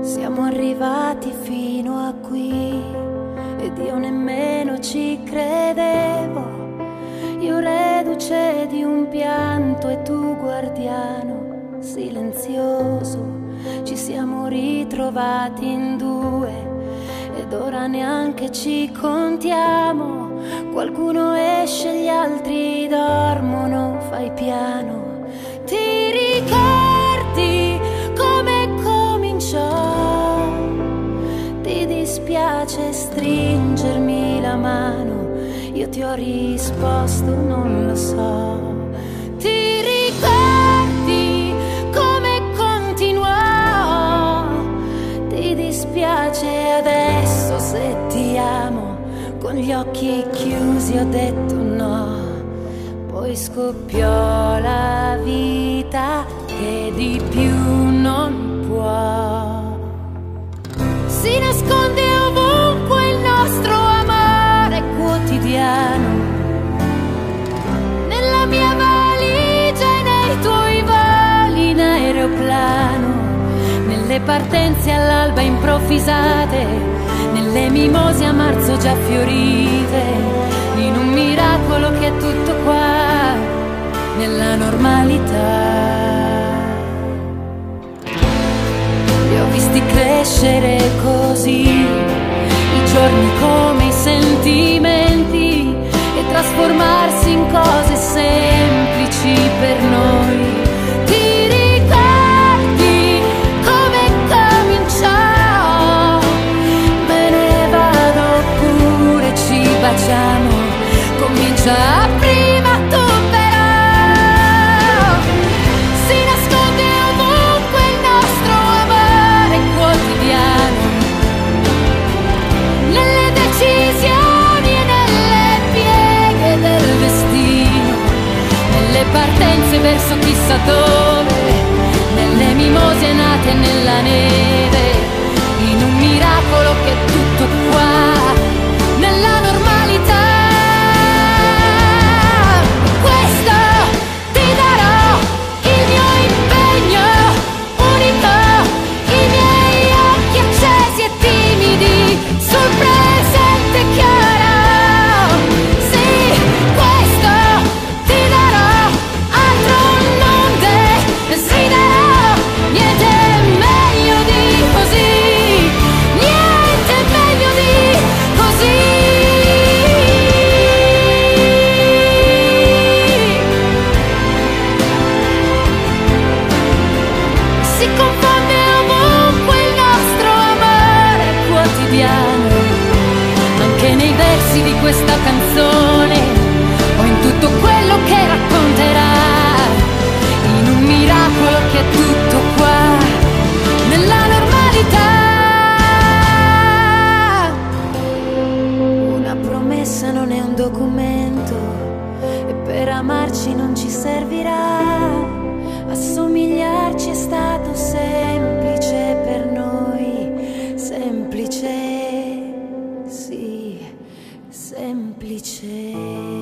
Siamo arrivati fino a qui ed io nemmeno ci credevo. Io reduce di un pianto e tu guardiano silenzioso. Ci siamo ritrovati in due ed ora neanche ci contiamo. Qualcuno esce, gli altri dormono, fai piano. Dispiace stringermi la mano? Io ti ho risposto, non lo so. Ti ricordi come continuò? Ti dispiace adesso se ti amo? Con gli occhi chiusi ho detto no. Poi scoppiò la vita che di più non può. Si nasconde Nelle partenze all'alba improvvisate. Nelle mimose a marzo già fiorite. In un miracolo che è tutto qua. Nella normalità. Li ho visti crescere così, i giorni come i sentimenti, e trasformarsi in cose partenze verso chissà dove, nelle mimose nate nella neve, in un miracolo piano, anche nei versi di questa canzone, o in tutto quello che racconterà, in un miracolo che è tutto qua, nella normalità. Una promessa non è un documento, e per amarci non ci serve 垂。